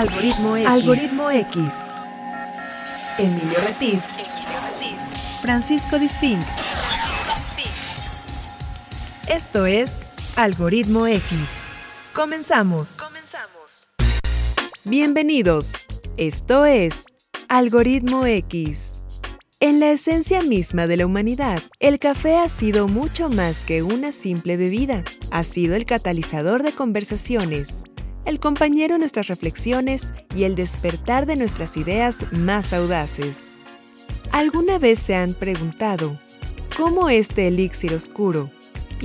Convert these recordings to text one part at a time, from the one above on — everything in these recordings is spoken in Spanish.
Algoritmo X. Algoritmo X. Emilio Retif. Francisco Disfink. Esto es Algoritmo X. Comenzamos. Comenzamos. Bienvenidos. Esto es Algoritmo X. En la esencia misma de la humanidad, el café ha sido mucho más que una simple bebida. Ha sido el catalizador de conversaciones, el compañero de nuestras reflexiones y el despertar de nuestras ideas más audaces. ¿Alguna vez se han preguntado cómo este elixir oscuro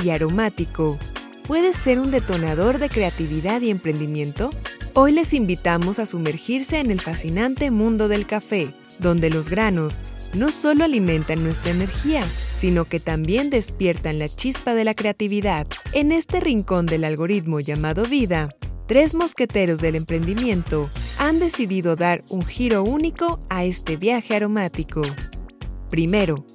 y aromático puede ser un detonador de creatividad y emprendimiento? Hoy les invitamos a sumergirse en el fascinante mundo del café, donde los granos no solo alimentan nuestra energía, sino que también despiertan la chispa de la creatividad. En este rincón del algoritmo llamado vida, tres mosqueteros del emprendimiento han decidido dar un giro único a este viaje aromático. Primero,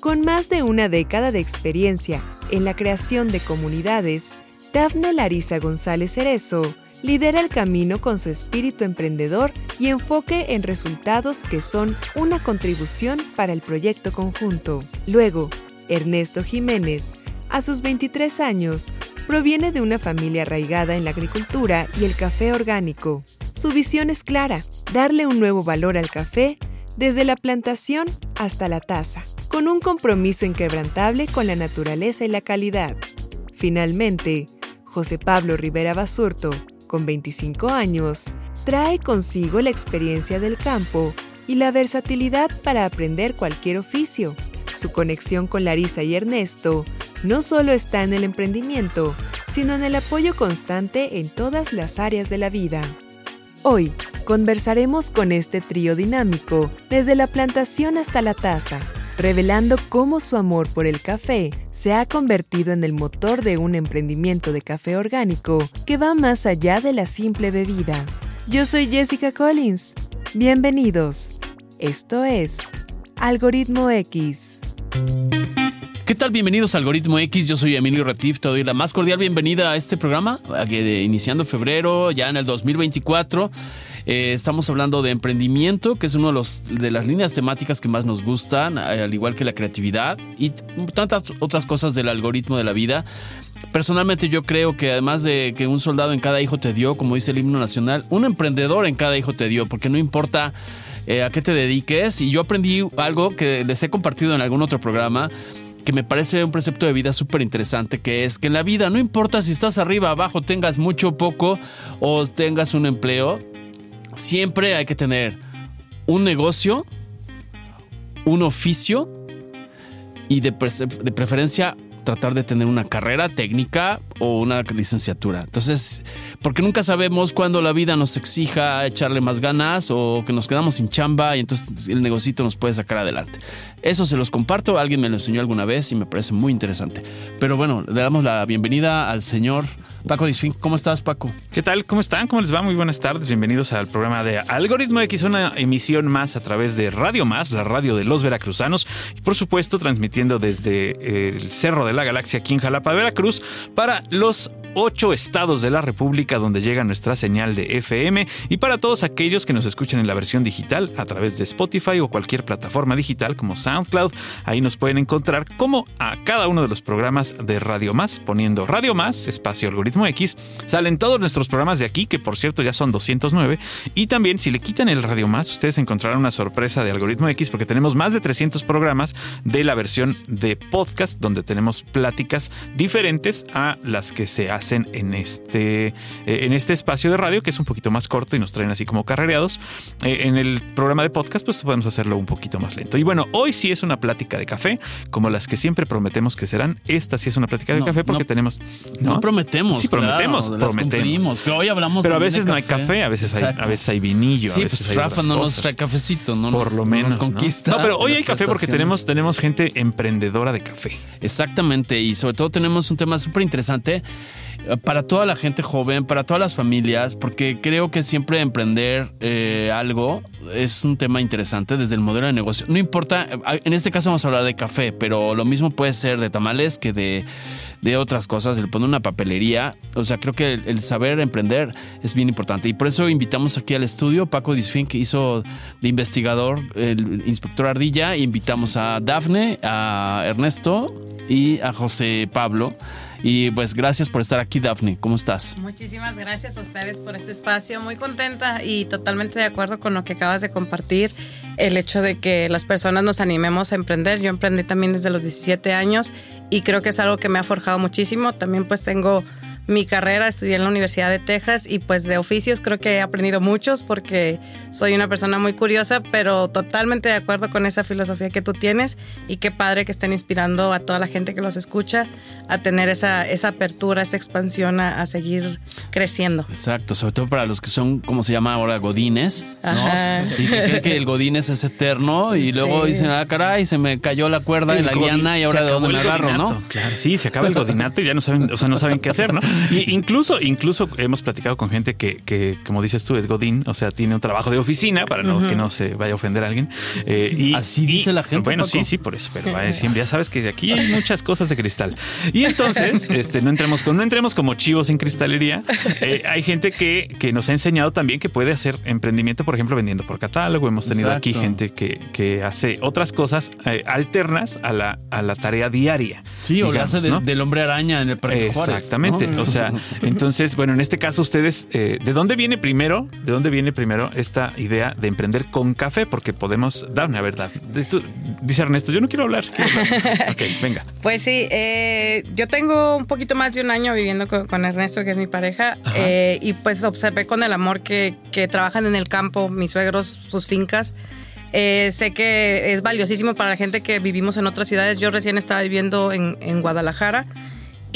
con más de una década de experiencia en la creación de comunidades, Dafne Larisa González Cerezo lidera el camino con su espíritu emprendedor y enfoque en resultados que son una contribución para el proyecto conjunto. Luego, Ernesto Jiménez, a sus 23 años, proviene de una familia arraigada en la agricultura y el café orgánico. Su visión es clara, darle un nuevo valor al café desde la plantación hasta la taza, con un compromiso inquebrantable con la naturaleza y la calidad. Finalmente, José Pablo Rivera Basurto, con 25 años, trae consigo la experiencia del campo y la versatilidad para aprender cualquier oficio. Su conexión con Larisa y Ernesto no solo está en el emprendimiento, sino en el apoyo constante en todas las áreas de la vida. Hoy conversaremos con este trío dinámico desde la plantación hasta la taza, revelando cómo su amor por el café se ha convertido en el motor de un emprendimiento de café orgánico que va más allá de la simple bebida. Yo soy Jessica Collins. Bienvenidos. Esto es Algoritmo X. ¿Qué tal? Bienvenidos a Algoritmo X. Yo soy Emilio Retif. Te doy la más cordial bienvenida a este programa, iniciando febrero, ya en el 2024. Eh, estamos hablando de emprendimiento, que es una de, de las líneas temáticas que más nos gustan, al igual que la creatividad y tantas otras cosas del algoritmo de la vida. Personalmente yo creo que además de que un soldado en cada hijo te dio, como dice el himno nacional, un emprendedor en cada hijo te dio, porque no importa eh, a qué te dediques. Y yo aprendí algo que les he compartido en algún otro programa que me parece un precepto de vida súper interesante, que es que en la vida no importa si estás arriba, abajo, tengas mucho o poco o tengas un empleo, siempre hay que tener un negocio, un oficio y de, preferencia tratar de tener una carrera técnica o una licenciatura. Entonces, porque nunca sabemos cuándo la vida nos exija echarle más ganas o que nos quedamos sin chamba y entonces el negocito nos puede sacar adelante. Eso se los comparto, alguien me lo enseñó alguna vez y me parece muy interesante. Pero bueno, le damos la bienvenida al señor Paco Disfín, ¿cómo estás, Paco? ¿Qué tal? ¿Cómo están? ¿Cómo les va? Muy buenas tardes. Bienvenidos al programa de Algoritmo X, una emisión más a través de Radio Más, la radio de los veracruzanos, y por supuesto transmitiendo desde el Cerro de la Galaxia aquí en Jalapa, Veracruz, para los ocho estados de la República donde llega nuestra señal de FM y para todos aquellos que nos escuchan en la versión digital a través de Spotify o cualquier plataforma digital como SoundCloud, ahí nos pueden encontrar como a cada uno de los programas de Radio Más, poniendo Radio Más, espacio algoritmo X, salen todos nuestros programas de aquí, que por cierto ya son 209, y también si le quitan el Radio Más, ustedes encontrarán una sorpresa de algoritmo X porque tenemos más de 300 programas de la versión de podcast donde tenemos pláticas diferentes a las que se hacen en este, eh, en este espacio de radio, que es un poquito más corto y nos traen así como carrereados. Eh, en el programa de podcast, pues podemos hacerlo un poquito más lento. Y bueno, hoy sí es una plática de café, como las que siempre prometemos que serán. Esta sí es una plática de café porque tenemos. ¿no? prometemos. Sí, prometemos, prometemos. hoy hablamos Pero a veces no hay café, a veces hay, a veces hay vinillo. Sí, pues Rafa no nos trae cafecito, no Por lo menos. conquista. No, pero hoy hay café porque tenemos, tenemos gente emprendedora de café. Exactamente. Y sobre todo tenemos un tema súper interesante para toda la gente joven, para todas las familias, porque creo que siempre emprender eh, algo es un tema interesante desde el modelo de negocio. No importa, en este caso vamos a hablar de café, pero lo mismo puede ser de tamales que de de otras cosas, el poner una papelería. O sea, creo que el, saber emprender es bien importante. Y por eso invitamos aquí al estudio Paco Disfín, que hizo de investigador el inspector Ardilla. Invitamos a Dafne, a Ernesto y a José Pablo. Y pues gracias por estar aquí, Dafne. ¿Cómo estás? Muchísimas gracias a ustedes por este espacio. Muy contenta y totalmente de acuerdo con lo que acabas de compartir. El hecho de que las personas nos animemos a emprender. Yo emprendí también desde los 17 años y creo que es algo que me ha forjado muchísimo. También pues tengo mi carrera, estudié en la Universidad de Texas y pues de oficios creo que he aprendido muchos porque soy una persona muy curiosa, pero totalmente de acuerdo con esa filosofía que tú tienes y qué padre que estén inspirando a toda la gente que los escucha a tener esa, esa apertura, esa expansión a, seguir creciendo. Exacto, sobre todo para los que son, como se llama ahora, godines, ¿no? Y que creen que el godines es eterno y luego dicen, ah, caray, se me cayó la cuerda en la liana y ahora de dónde me agarro, ¿no? Claro, sí, se acaba el godinato y ya no saben, o sea, no saben qué hacer, ¿no? Y incluso, incluso hemos platicado con gente que, que, como dices tú, es Godín, o sea, tiene un trabajo de oficina para no, que no se vaya a ofender a alguien. Eh, y, Así dice la gente. Bueno, sí, sí, por eso, pero eh, siempre ya sabes que aquí hay muchas cosas de cristal. Y entonces, este, no entremos con, no entremos como chivos en cristalería. Eh, hay gente que, que nos ha enseñado también que puede hacer emprendimiento, por ejemplo, vendiendo por catálogo. Hemos tenido aquí gente que, que hace otras cosas alternas a la, a la tarea diaria. Sí, o la hace del hombre araña en el Parque Exactamente. O sea, entonces, bueno, en este caso ustedes, eh, ¿de dónde viene primero? ¿De dónde viene primero esta idea de emprender con café? Porque podemos dar una verdad. Dice Ernesto, yo no quiero hablar. ok, venga. Pues sí, eh, yo tengo un poquito más de un año viviendo con, Ernesto, que es mi pareja, eh, y pues observé con el amor que, trabajan en el campo, mis suegros, sus fincas. sé que es valiosísimo para la gente que vivimos en otras ciudades. Yo recién estaba viviendo en, en Guadalajara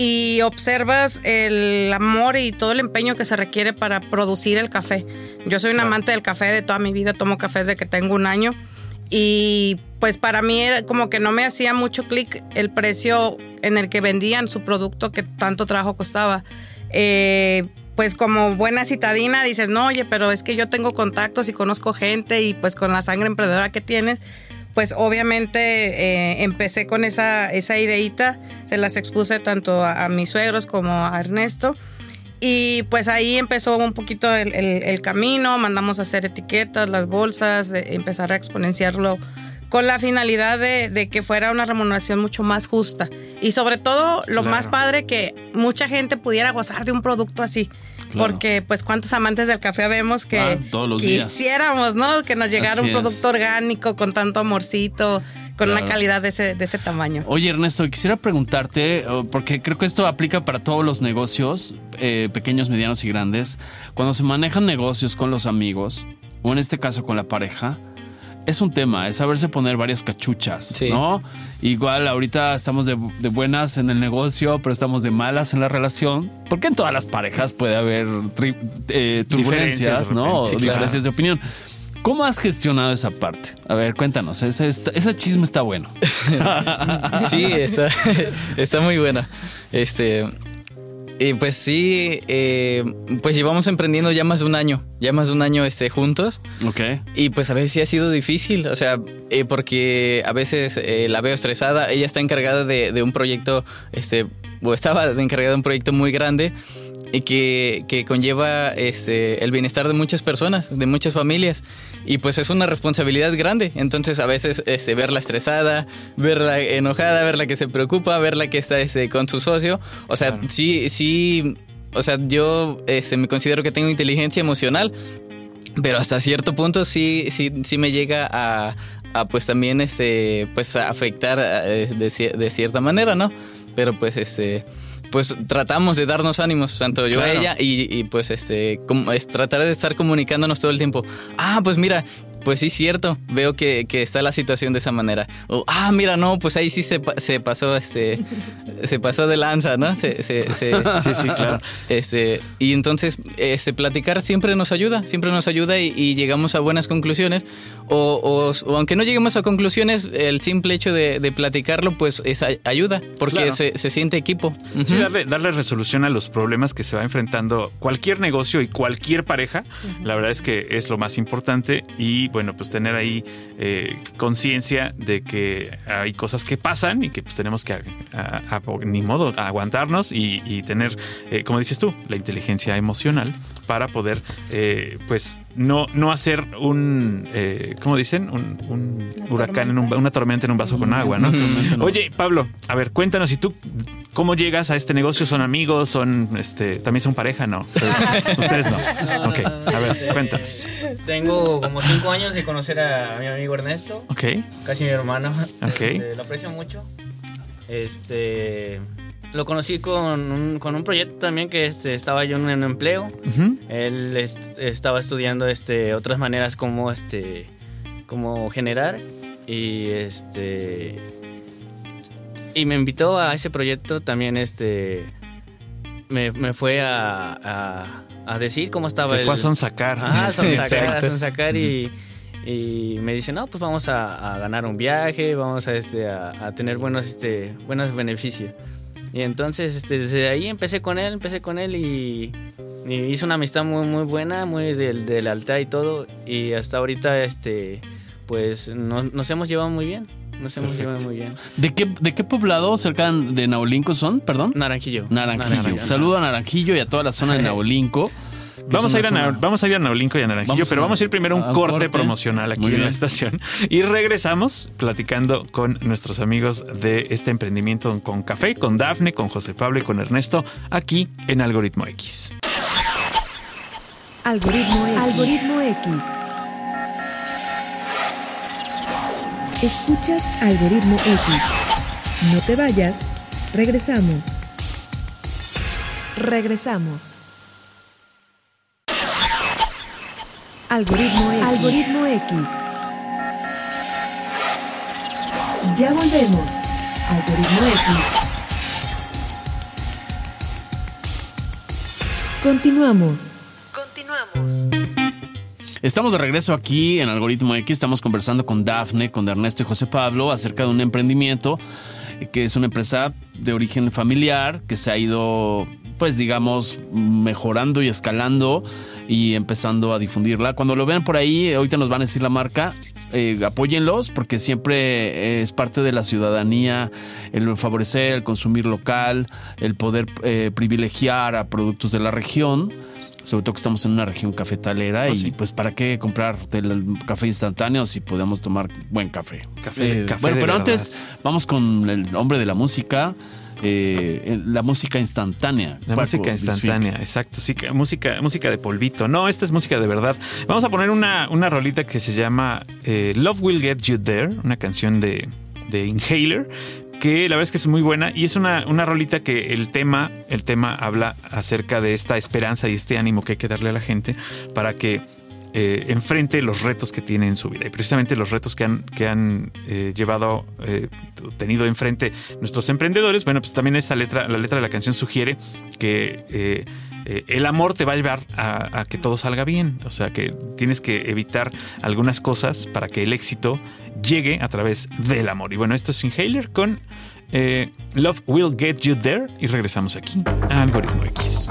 y observas el amor y todo el empeño que se requiere para producir el café. Yo soy un amante del café de toda mi vida, tomo café desde que tengo un año y pues para mí era como que no me hacía mucho clic el precio en el que vendían su producto que tanto trabajo costaba. Eh, pues como buena citadina dices, no, oye, pero es que yo tengo contactos y conozco gente y pues con la sangre emprendedora que tienes, pues obviamente eh, empecé con esa, esa ideita, se las expuse tanto a, mis suegros como a Ernesto. Y pues ahí empezó un poquito el, camino, mandamos a hacer etiquetas, las bolsas, empezar a exponenciarlo con la finalidad de, que fuera una remuneración mucho más justa. Y sobre todo, lo más padre, que mucha gente pudiera gozar de un producto así. Porque, pues, cuántos amantes del café vemos que ah, quisiéramos, ¿no? Que nos llegara un producto orgánico con tanto amorcito, con una calidad de ese, de ese tamaño. Oye, Ernesto, quisiera preguntarte, porque creo que esto aplica para todos los negocios, eh, pequeños, medianos y grandes. Cuando se manejan negocios con los amigos, o en este caso con la pareja, es un tema, es saberse poner varias cachuchas, ¿no? Igual ahorita estamos de, buenas en el negocio, pero estamos de malas en la relación, porque en todas las parejas puede haber eh, turbulencias, ¿no? diferencias de opinión. ¿Cómo has gestionado esa parte? A ver, cuéntanos, ese, ese chisme está bueno. sí, está, está muy bueno. Este, y pues sí, eh, pues llevamos emprendiendo ya más de un año, ya más de un año este, juntos. Ok. Y pues a veces sí ha sido difícil, o sea, eh, porque a veces eh, la veo estresada, ella está encargada de, de, un proyecto, este, o estaba encargada de un proyecto muy grande y que, que conlleva este, el bienestar de muchas personas, de muchas familias. Y pues es una responsabilidad grande. Entonces a veces este, verla estresada, verla enojada, verla que se preocupa, verla que está este, con su socio. O sea, sí, sí, o sea, yo este, me considero que tengo inteligencia emocional, pero hasta cierto punto sí, sí, sí me llega a, a pues también este, pues afectar eh, de, de cierta manera, ¿no? Pero pues este pues tratamos de darnos ánimos, tanto yo a ella, y, pues este, es tratar de estar comunicándonos todo el tiempo. Ah, pues mira, pues sí, cierto, veo que, está la situación de esa manera. ah, mira, no, pues ahí sí se, se pasó, este, se pasó de lanza, ¿no? Se, sí, sí, claro. Este, y entonces, este, platicar siempre nos ayuda, siempre nos ayuda y, llegamos a buenas conclusiones. O, aunque no lleguemos a conclusiones, el simple hecho de, platicarlo, pues es ayuda, porque se, siente equipo. Sí, darle, resolución a los problemas que se va enfrentando cualquier negocio y cualquier pareja, la verdad es que es lo más importante y bueno, pues tener ahí eh, conciencia de que hay cosas que pasan y que pues tenemos que, ni modo, aguantarnos y, tener, eh, como dices tú, la inteligencia emocional para poder, eh, pues, no, no hacer un, ¿cómo dicen? Un, huracán, en una tormenta en un vaso con agua, ¿no? Oye, Pablo, a ver, cuéntanos, ¿y tú cómo llegas a este negocio? ¿Son amigos? ¿Son, este, también son pareja? No. Ustedes, no. Ok, a ver, cuéntanos. Tengo como cinco años de conocer a mi amigo Ernesto. Ok. Casi mi hermano. Ok. Este, lo aprecio mucho. Este. Lo conocí con un, con un proyecto también que este, estaba yo en un empleo. Él estaba estudiando este, otras maneras como, este, como generar. Y este. Y me invitó a ese proyecto también. Este. Me, me fue a a decir cómo estaba Te fue a sonsacar. Ah, a sonsacar, a sonsacar y, y, me dice, no, pues vamos a, ganar un viaje, vamos a, este, a, tener buenos, este, buenos beneficios. Y entonces este, desde ahí empecé con él, empecé con él y, hice una amistad muy, muy buena, muy de, de lealtad y todo. Y hasta ahorita, este, pues nos hemos llevado muy bien. Nos hemos llevado muy bien. ¿De qué, ¿De qué poblado cerca de Naulinco son? Perdón. Naranjillo. Naranjillo. Saludo a Naranjillo y a toda la zona de Naulinco. Vamos a, ir a, vamos a ir a Naulinco y a Naranjillo, pero vamos a ir primero a un corte, promocional aquí en la estación y regresamos platicando con nuestros amigos de este emprendimiento con café, con Dafne, con José Pablo y con Ernesto, aquí en Algoritmo X. Algoritmo X. Algoritmo X. Escuchas Algoritmo X. No te vayas. Regresamos. Regresamos. Algoritmo X. Algoritmo X. Ya volvemos. Algoritmo X. Continuamos. Estamos de regreso aquí en Algoritmo X. Estamos conversando con Dafne, con Ernesto y José Pablo acerca de un emprendimiento que es una empresa de origen familiar que se ha ido, pues digamos, mejorando y escalando y empezando a difundirla. Cuando lo vean por ahí, ahorita nos van a decir la marca, eh, apóyenlos porque siempre es parte de la ciudadanía el favorecer, el consumir local, el poder eh, privilegiar a productos de la región sobre todo que estamos en una región cafetalera oh, y pues para qué comprar el café instantáneo si podemos tomar buen café. Café, eh, bueno, pero antes vamos con el hombre de la música. Eh, la música instantánea. La música instantánea, exacto. Sí, música, música de polvito. No, esta es música de verdad. Vamos a poner una, una rolita que se llama eh, Love Will Get You There, una canción de, de Inhaler que la verdad es que es muy buena y es una, una rolita que el tema, el tema habla acerca de esta esperanza y este ánimo que hay que darle a la gente para que eh, enfrente los retos que tiene en su vida. Y precisamente los retos que han, que han eh, llevado, eh, tenido enfrente nuestros emprendedores, bueno, pues también esta letra, la letra de la canción sugiere que el amor te va a llevar a, a, que todo salga bien. O sea, que tienes que evitar algunas cosas para que el éxito llegue a través del amor. Y bueno, esto es Inhaler con Love Will Get You There. Y regresamos aquí a Algoritmo X.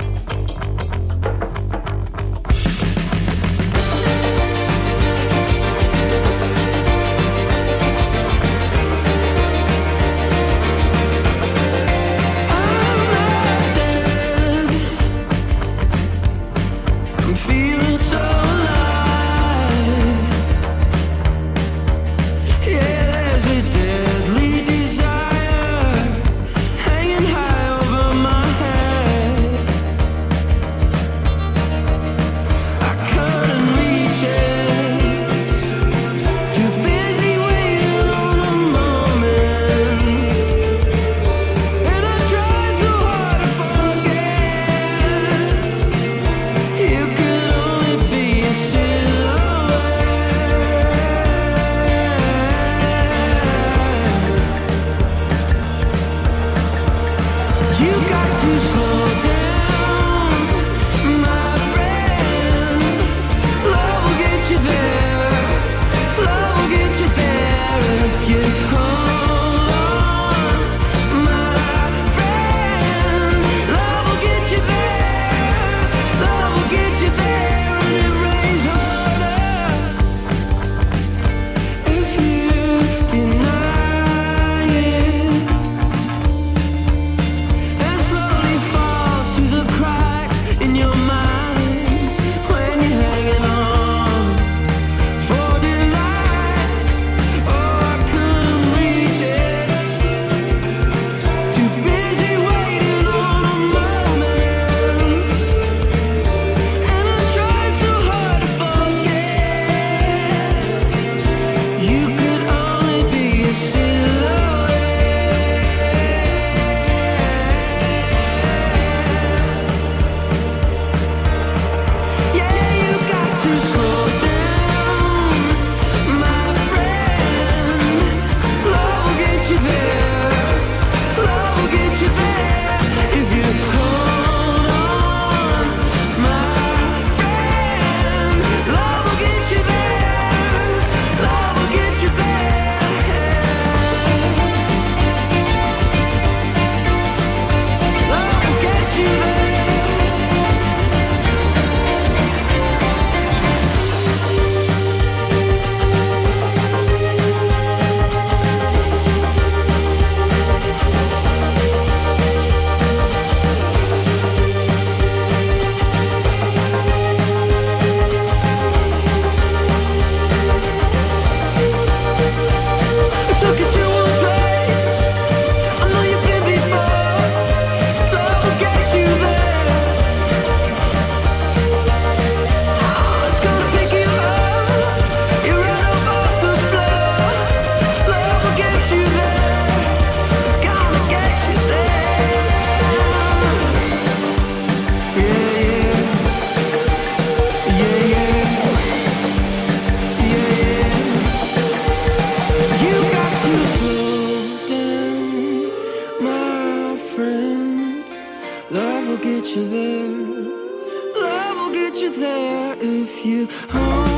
get you there. Love will get you there if you. Hold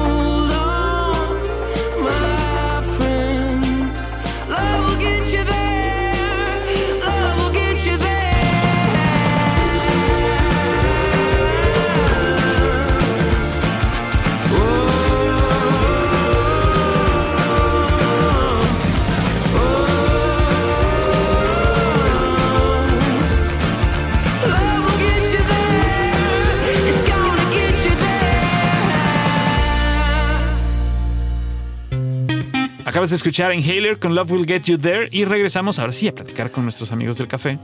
Acabas de escuchar Inhaler con Love Will Get You There y regresamos ahora sí a platicar con nuestros amigos del café.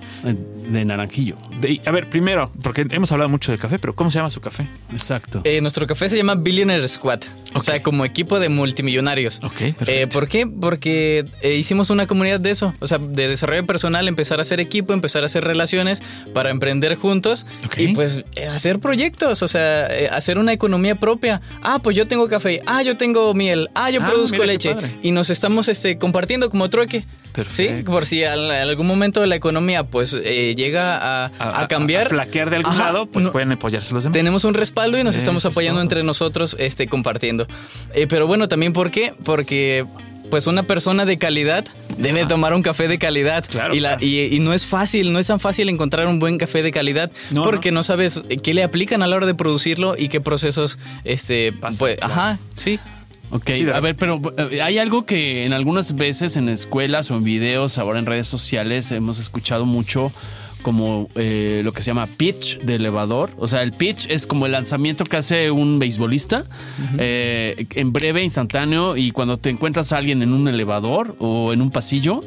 De naranjillo. De- a ver, primero, porque hemos hablado mucho del café, pero ¿cómo se llama su café? Exacto. Eh, nuestro café se llama Billionaire Squad, o sea, como equipo de multimillonarios. Ok, perfecto. Eh, ¿Por qué? Porque eh, hicimos una comunidad de eso, o sea, de desarrollo personal, empezar a hacer equipo, empezar a hacer relaciones para emprender juntos Ok. y pues eh, hacer proyectos, o sea, eh, hacer una economía propia. Ah, pues yo tengo café, ah, yo tengo miel, ah, yo Ah, produzco leche y nos estamos este, compartiendo como trueque. Sí, Perfecto. por si al- en algún momento la economía pues eh, llega a, a cambiar. A, flaquear de algún Ajá, lado, pues no- pueden apoyarse los demás. tenemos un respaldo y nos Eso estamos es apoyando entre nosotros, este, compartiendo. Eh, pero bueno, también ¿por qué? Porque pues una persona de calidad debe tomar un café de calidad. Claro, y, la- claro. y- y no es fácil, no es tan fácil encontrar un buen café de calidad No, porque no. sabes qué le aplican a la hora de producirlo y qué procesos, este, Pasa, pues, claro. ajá, sí. Ok, Sí, a ver, pero eh, hay algo que en algunas veces en escuelas o en videos, ahora en redes sociales, hemos escuchado mucho como eh, lo que se llama pitch de elevador. O sea, el pitch es como el lanzamiento que hace un beisbolista eh, en breve, instantáneo, y cuando te encuentras a alguien en un elevador o en un pasillo.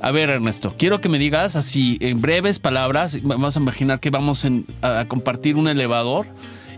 A ver, Ernesto, quiero que me digas así, en breves palabras, vamos a imaginar que vamos en- a compartir un elevador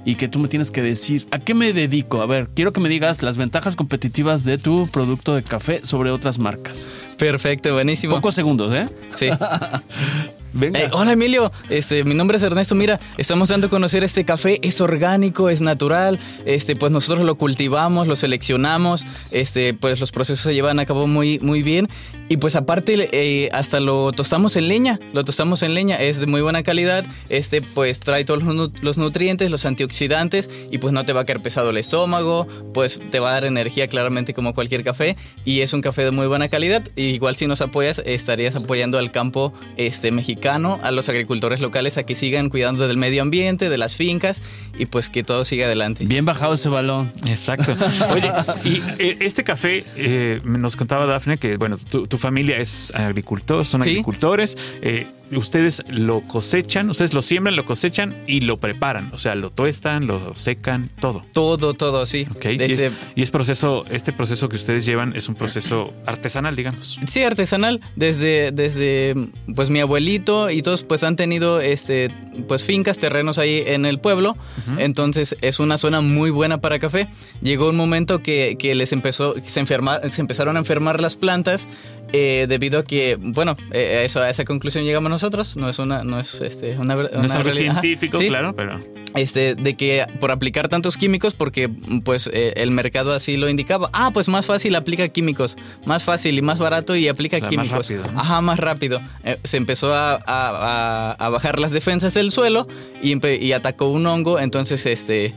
y que tú me tienes que decir, ¿a qué me dedico? A ver, quiero que me digas las ventajas competitivas de tu producto de café sobre otras marcas. Perfecto, buenísimo. Pocos segundos, ¿eh? Sí. Venga. Eh, hola Emilio, este, mi nombre es Ernesto. Mira, estamos dando a conocer este café. Es orgánico, es natural. Este, pues nosotros lo cultivamos, lo seleccionamos. Este, pues los procesos se llevan a cabo muy, muy bien. Y pues aparte, eh, hasta lo tostamos en leña. Lo tostamos en leña. Es de muy buena calidad. Este, pues trae todos los, nu- los nutrientes, los antioxidantes. Y pues no te va a caer pesado el estómago. Pues te va a dar energía claramente como cualquier café. Y es un café de muy buena calidad. Igual si nos apoyas, estarías apoyando al campo este, mexicano, a los agricultores locales a que sigan cuidando del medio ambiente, de las fincas y pues que todo siga adelante. Bien bajado ese balón. Exacto. Oye, y eh, este café, eh, nos contaba Dafne que, bueno, tu, tu familia es agricultor, son Sí. agricultores. eh, ustedes lo cosechan, ustedes lo siembran, lo cosechan y lo preparan. O sea, lo tuestan, lo secan, todo. Todo, todo, sí. Ok. Y es, y es proceso, este proceso que ustedes llevan es un proceso artesanal, digamos. Sí, artesanal. Desde, desde pues mi abuelito y todos pues han tenido este pues fincas, terrenos ahí en el pueblo. Entonces es una zona muy buena para café. Llegó un momento que, que les empezó, se, enferma, se empezaron a enfermar las plantas. Eh, debido a que, bueno, eh, a, eso, a esa conclusión llegamos nosotros. No es una, no es este, una, ver- No es una algo científico, sí. claro, pero este, de que por aplicar tantos químicos, porque pues eh, el mercado así lo indicaba. Ah, pues más fácil aplica químicos, más fácil y más barato y aplica O sea, más químicos. rápido, ¿no? Ajá, más rápido. Eh, se empezó a, a- a- bajar las defensas del suelo y, y atacó un hongo, entonces este...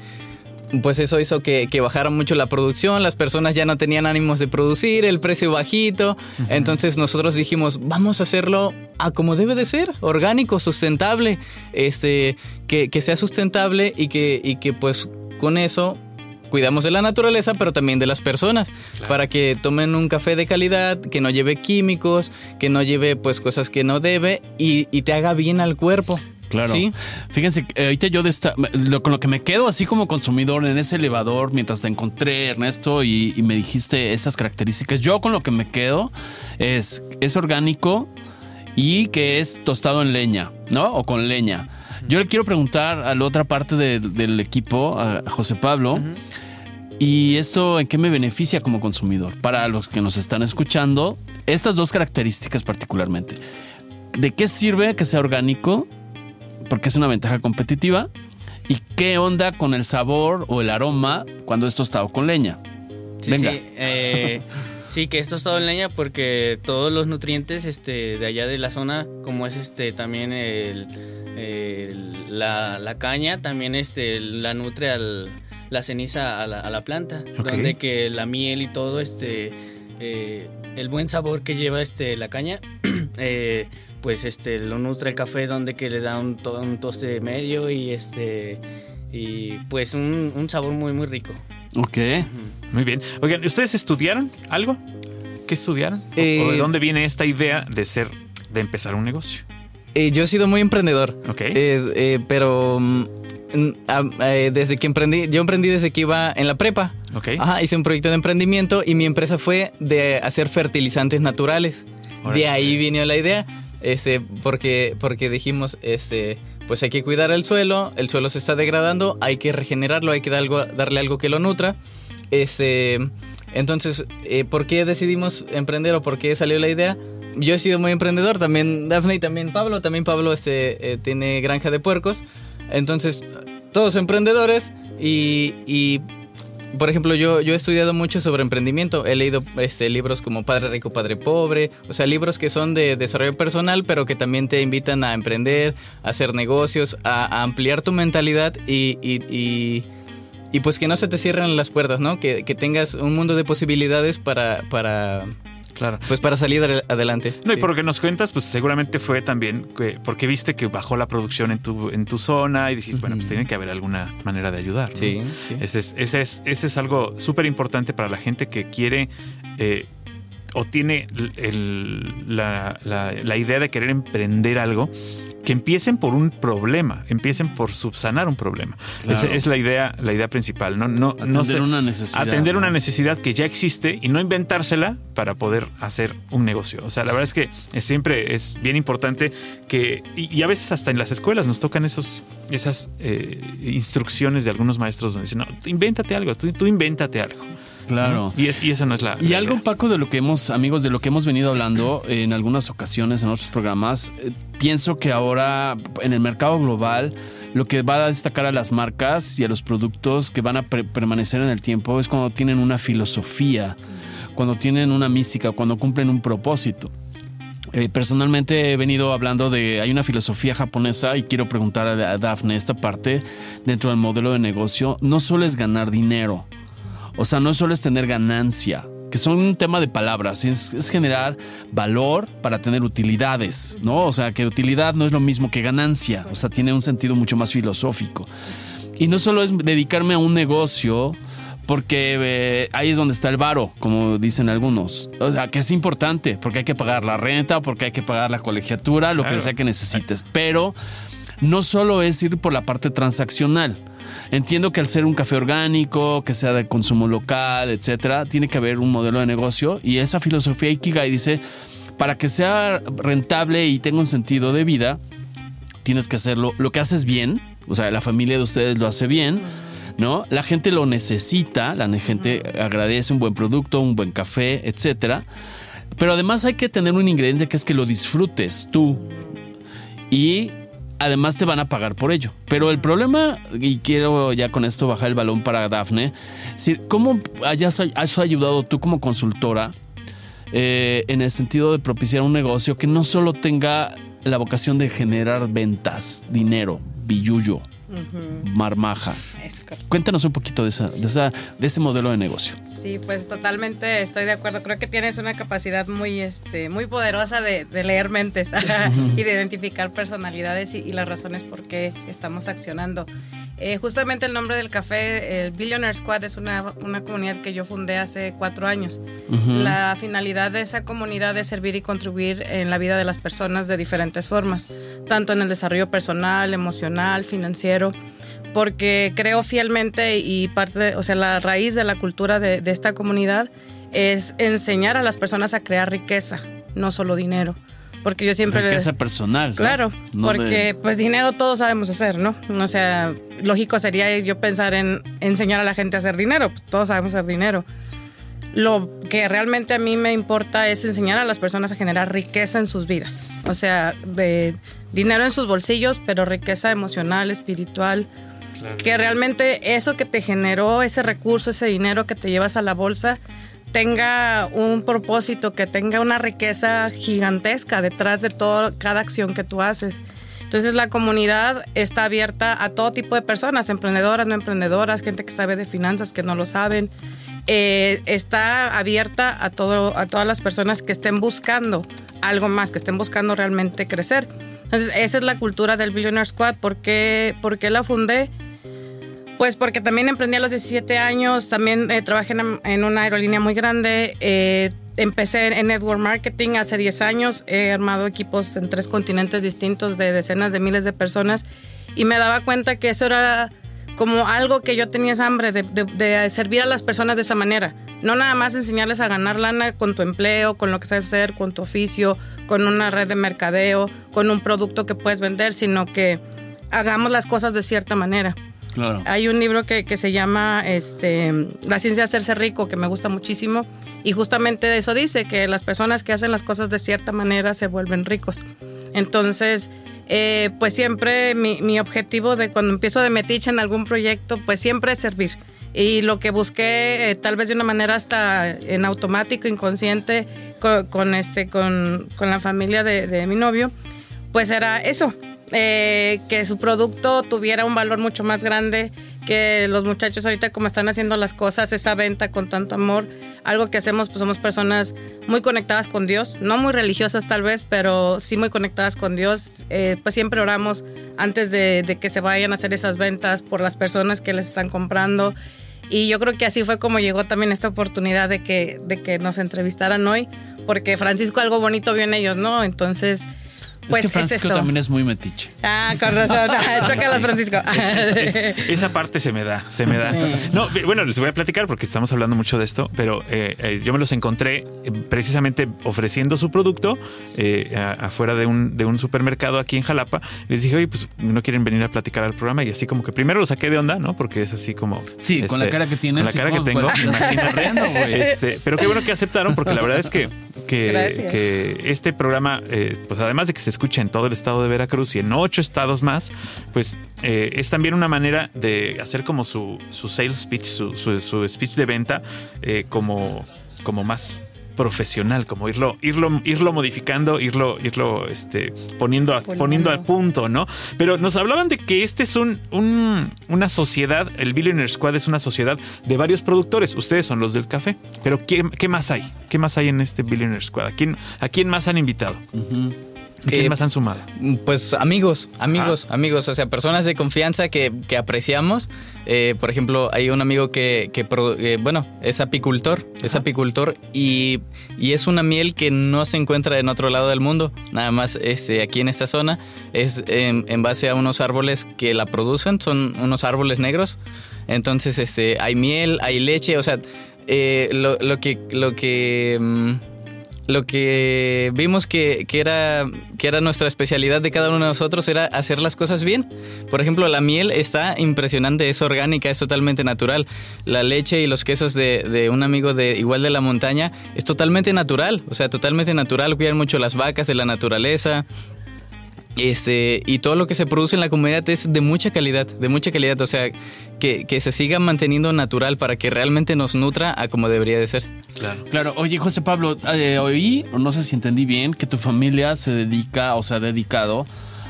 Pues eso hizo que, que bajara mucho la producción, las personas ya no tenían ánimos de producir, el precio bajito. Entonces nosotros dijimos, vamos a hacerlo a como debe de ser, orgánico, sustentable, este, que, que sea sustentable y que, y que pues con eso cuidamos de la naturaleza, pero también de las personas, para que tomen un café de calidad, que no lleve químicos, que no lleve pues cosas que no debe y, y te haga bien al cuerpo. Claro. ¿Sí? Fíjense, eh, ahorita yo de esta, lo, con lo que me quedo así como consumidor en ese elevador, mientras te encontré, Ernesto, y, y me dijiste estas características, yo con lo que me quedo es, es orgánico y que es tostado en leña, ¿no? O con leña. Yo le quiero preguntar a la otra parte de- del equipo, a José Pablo, ¿y esto en qué me beneficia como consumidor? Para los que nos están escuchando, estas dos características particularmente. ¿De qué sirve que sea orgánico? Porque es una ventaja competitiva. ¿Y qué onda con el sabor o el aroma cuando esto está con leña? Sí, Venga. Sí, eh, sí, que esto es todo en leña porque todos los nutrientes este, de allá de la zona, como es este también el, la, la caña también este, la nutre al, la ceniza a la, a la planta. Ok. Donde que la miel y todo, este, eh, el buen sabor que lleva este, la caña, eh, pues este, lo nutre el café donde que le da un, to- un toste medio y este... Y pues un, un sabor muy muy rico. Ok. Muy bien. Oigan, ¿ustedes estudiaron algo? ¿Qué estudiaron? ¿O- Eh, ¿O de dónde viene esta idea de ser, de empezar un negocio? Eh, yo he sido muy emprendedor. Ok. Eh, eh, pero mm, eh, desde que emprendí, yo emprendí desde que iba en la prepa. Ajá, hice un proyecto de emprendimiento y mi empresa fue de hacer fertilizantes naturales. De ahí vino la idea, este, porque, porque dijimos, este, pues hay que cuidar el suelo, el suelo se está degradando, hay que regenerarlo, hay que dar algo- darle algo que lo nutra. Este, entonces, eh, ¿por qué decidimos emprender o por qué salió la idea? Yo he sido muy emprendedor, también Daphne y también Pablo, también Pablo este, eh, tiene granja de puercos, entonces todos emprendedores y, y por ejemplo, yo, yo he estudiado mucho sobre emprendimiento. He leído este, libros como Padre Rico, Padre Pobre. O sea, libros que son de desarrollo personal, pero que también te invitan a emprender, a hacer negocios, a, ampliar tu mentalidad y, y, y- y, pues que no se te cierren las puertas, ¿no? Que, que tengas un mundo de posibilidades para, para, Claro. pues para salir adel- adelante. No, y por lo que nos cuentas, pues seguramente fue también que- porque viste que bajó la producción en tu, en tu zona y dijiste, bueno, pues tiene que haber alguna manera de ayudar. ¿no? Sí, sí. Ese es, ese es, ese es algo súper importante para la gente que quiere eh, o tiene el- la, la- la idea de querer emprender algo, que empiecen por un problema, empiecen por subsanar un problema. Claro. Esa es la idea, la idea principal. No, no, no Atender se- una necesidad, Atender ¿no? una necesidad que ya existe y no inventársela para poder hacer un negocio. O sea, la verdad es que es- siempre es bien importante que, y, y a veces hasta en las escuelas nos tocan esos, esas eh, instrucciones de algunos maestros donde dicen, no, tú invéntate algo, tú, tú invéntate algo. Claro. Y, es, y eso no es la... Y la algo, idea. Paco, de lo que hemos, amigos, de lo que hemos venido hablando en algunas ocasiones en otros programas, eh, pienso que ahora en el mercado global lo que va a destacar a las marcas y a los productos que van a pre- permanecer en el tiempo es cuando tienen una filosofía, cuando tienen una mística, cuando cumplen un propósito. Eh, personalmente he venido hablando de, hay una filosofía japonesa y quiero preguntar a, a Dafne esta parte dentro del modelo de negocio, no solo es ganar dinero, o sea, no solo es tener ganancia, que son un tema de palabras, es, es generar valor para tener utilidades, ¿no? O sea, que utilidad no es lo mismo que ganancia, o sea, tiene un sentido mucho más filosófico. Y no solo es dedicarme a un negocio, porque eh, ahí es donde está el varo, como dicen algunos. O sea, que es importante, porque hay que pagar la renta, porque hay que pagar la colegiatura, lo Claro. que sea que necesites. Pero no solo es ir por la parte transaccional. Entiendo que al ser un café orgánico, que sea de consumo local, etcétera, tiene que haber un modelo de negocio y esa filosofía Ikigai dice, para que sea rentable y tenga un sentido de vida, tienes que hacerlo lo que haces bien, o sea, la familia de ustedes lo hace bien, ¿no? La gente lo necesita, la gente agradece un buen producto, un buen café, etcétera. Pero además hay que tener un ingrediente que es que lo disfrutes tú y además te van a pagar por ello. Pero el problema, y quiero ya con esto bajar el balón para Dafne, ¿cómo hayas, has ayudado tú como consultora eh, en el sentido de propiciar un negocio que no solo tenga la vocación de generar ventas, dinero, billuyo, marmaja? Cuéntanos un poquito de, esa, de, esa, de ese modelo de negocio. Sí, pues totalmente estoy de acuerdo. Creo que tienes una capacidad muy, este, muy poderosa de, de leer mentes y de identificar personalidades y, y las razones por qué estamos accionando. Eh, justamente el nombre del café, el Billionaire Squad, es una, una comunidad que yo fundé hace cuatro años. La finalidad de esa comunidad es servir y contribuir en la vida de las personas de diferentes formas, tanto en el desarrollo personal, emocional, financiero porque creo fielmente y parte, de- o sea, la raíz de la cultura de, de esta comunidad es enseñar a las personas a crear riqueza, no solo dinero. Porque yo siempre... le- Riqueza personal. ¿no? Claro, No de- porque pues dinero todos sabemos hacer, ¿no? O sea, lógico sería yo pensar en enseñar a la gente a hacer dinero, pues todos sabemos hacer dinero. Lo que realmente a mí me importa es enseñar a las personas a generar riqueza en sus vidas. O sea, de dinero en sus bolsillos, pero riqueza emocional, espiritual. Que realmente eso que te generó, ese recurso, ese dinero que te llevas a la bolsa, tenga un propósito, que tenga una riqueza gigantesca detrás de toda cada acción que tú haces. Entonces la comunidad está abierta a todo tipo de personas, emprendedoras, no emprendedoras, gente que sabe de finanzas, que no lo saben. Eh, está abierta a, todo, a todas las personas que estén buscando algo más, que estén buscando realmente crecer. Entonces esa es la cultura del Billionaire Squad. ¿Por qué, por qué la fundé? Pues porque también emprendí a los 17 años, también eh, trabajé en, una aerolínea muy grande, eh, empecé en network marketing hace 10 años, he armado equipos en tres continentes distintos de decenas de miles de personas y me daba cuenta que eso era como algo que yo tenía esa hambre de, servir a las personas de esa manera. No nada más enseñarles a ganar lana con tu empleo, con lo que sabes hacer, con tu oficio, con una red de mercadeo, con un producto que puedes vender, sino que hagamos las cosas de cierta manera. Hay un libro que, se llama este, La ciencia de hacerse rico, que me gusta muchísimo, y justamente de eso dice, que las personas que hacen las cosas de cierta manera se vuelven ricos. Entonces, eh, pues siempre mi, objetivo de cuando empiezo de metiche en algún proyecto, pues siempre es servir. Y lo que busqué, eh, tal vez de una manera hasta en automático, inconsciente, con, con este, con, con la familia de, de mi novio, pues era eso, eh, que su producto tuviera un valor mucho más grande, que los muchachos ahorita como están haciendo las cosas, esa venta con tanto amor, algo que hacemos, pues somos personas muy conectadas con Dios, no muy religiosas tal vez, pero sí muy conectadas con Dios, Eh, pues siempre oramos antes de, de que se vayan a hacer esas ventas por las personas que les están comprando. Y yo creo que así fue como llegó también esta oportunidad de que, de que nos entrevistaran hoy, porque Francisco algo bonito vio en ellos, ¿no? Entonces, pues es que Francisco eso. también es muy metiche. Ah, con razón. Chócalas, Francisco. Es- esa parte se me da, se me da. No, bueno, les voy a platicar porque estamos hablando mucho de esto, pero eh, eh, yo me los encontré eh, precisamente ofreciendo su producto eh, afuera de un, de un supermercado aquí en Jalapa. Les dije, oye, pues no quieren venir a platicar al programa y así como que primero lo saqué de onda, ¿no? Porque es así como... Sí, con la cara que tienes, Con la cara que ¿cómo tengo. Riendo. Este, pero qué bueno que aceptaron porque la verdad es que, que, que este programa, eh, pues además de que se escucha en todo el estado de Veracruz y en ocho estados más, pues eh, es también una manera de hacer como su, su sales speech, su, su- su speech de venta, eh, como, como más profesional, como irlo, irlo, irlo modificando, irlo, irlo este, poniendo, a, Poniendo. al punto, ¿no? Pero nos hablaban de que este es un, un- una sociedad, el Billionaire Squad es una sociedad de varios productores. Ustedes son los del café. Pero ¿qué, qué más hay? ¿Qué más hay en este Billionaire Squad? ¿A quién, a quién más han invitado? ¿A quién Eh, más han sumado? Pues amigos, amigos, amigos, o sea, personas de confianza que, que apreciamos. Eh, por ejemplo, hay un amigo que, que pro- eh, bueno, es apicultor, es apicultor y, y es una miel que no se encuentra en otro lado del mundo, nada más este, aquí en esta zona. Es en, en base a unos árboles que la producen, son unos árboles negros. Entonces, este, hay miel, hay leche, o sea, eh, lo, lo que, lo que mm, lo que vimos que, que era, que era nuestra especialidad de cada uno de nosotros era hacer las cosas bien. Por ejemplo, la miel está impresionante, es orgánica, es totalmente natural. La leche y los quesos de, de un amigo de igual de la montaña es totalmente natural, o sea, totalmente natural. Cuidan mucho las vacas de la naturaleza. Este, y todo lo que se produce en la comunidad es de mucha calidad, de mucha calidad. O sea, que, que se siga manteniendo natural para que realmente nos nutra a como debería de ser. Claro. Claro, oye José Pablo, eh, oí, o no sé si entendí bien, que tu familia se dedica o se ha dedicado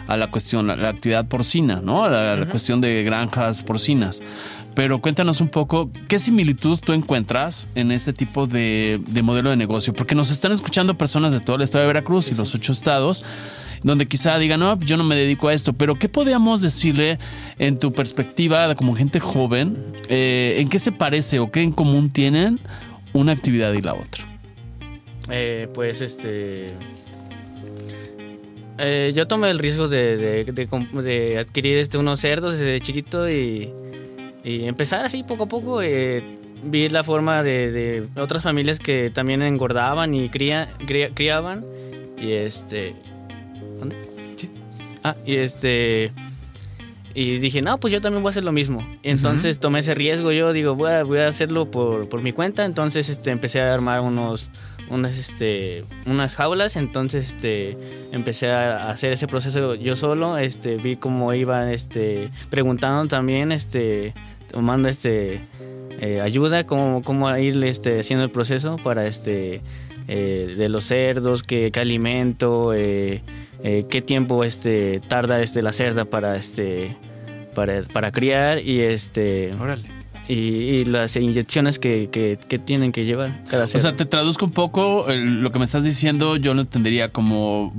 a la cuestión, a la actividad porcina, ¿no? A la, a la cuestión de granjas porcinas. Pero cuéntanos un poco, ¿qué similitud tú encuentras en este tipo de, de modelo de negocio? Porque nos están escuchando personas de todo el estado de Veracruz y los ocho estados, donde quizá digan, no, yo no me dedico a esto, pero ¿qué podríamos decirle en tu perspectiva como gente joven? eh, ¿En qué se parece o qué en común tienen una actividad y la otra? Eh, pues este. eh, yo tomé el riesgo de, de- de comp- de adquirir este, unos cerdos desde chiquito y, y empezar así poco a poco. eh, vi la forma de, de otras familias que también engordaban y cría- cría- criaban. Y este. ¿Dónde? Ah, y este. Y dije, no, pues yo también voy a hacer lo mismo. Entonces tomé ese riesgo. Yo digo, voy a, voy a hacerlo por, por mi cuenta. Entonces este, empecé a armar unos, unas, este, unas jaulas. Entonces este, empecé a hacer ese proceso yo solo. Este, vi cómo iban este, preguntando también, este, tomando este, eh, ayuda, cómo, cómo ir este, haciendo el proceso para este, eh, de los cerdos, qué, qué alimento, eh, qué tiempo este, tarda este, la cerda para, este, para, para criar y, este, Órale. Y, y las inyecciones que, que- que tienen que llevar cada O cerdo. sea, te traduzco un poco lo que me estás diciendo, yo lo entendería como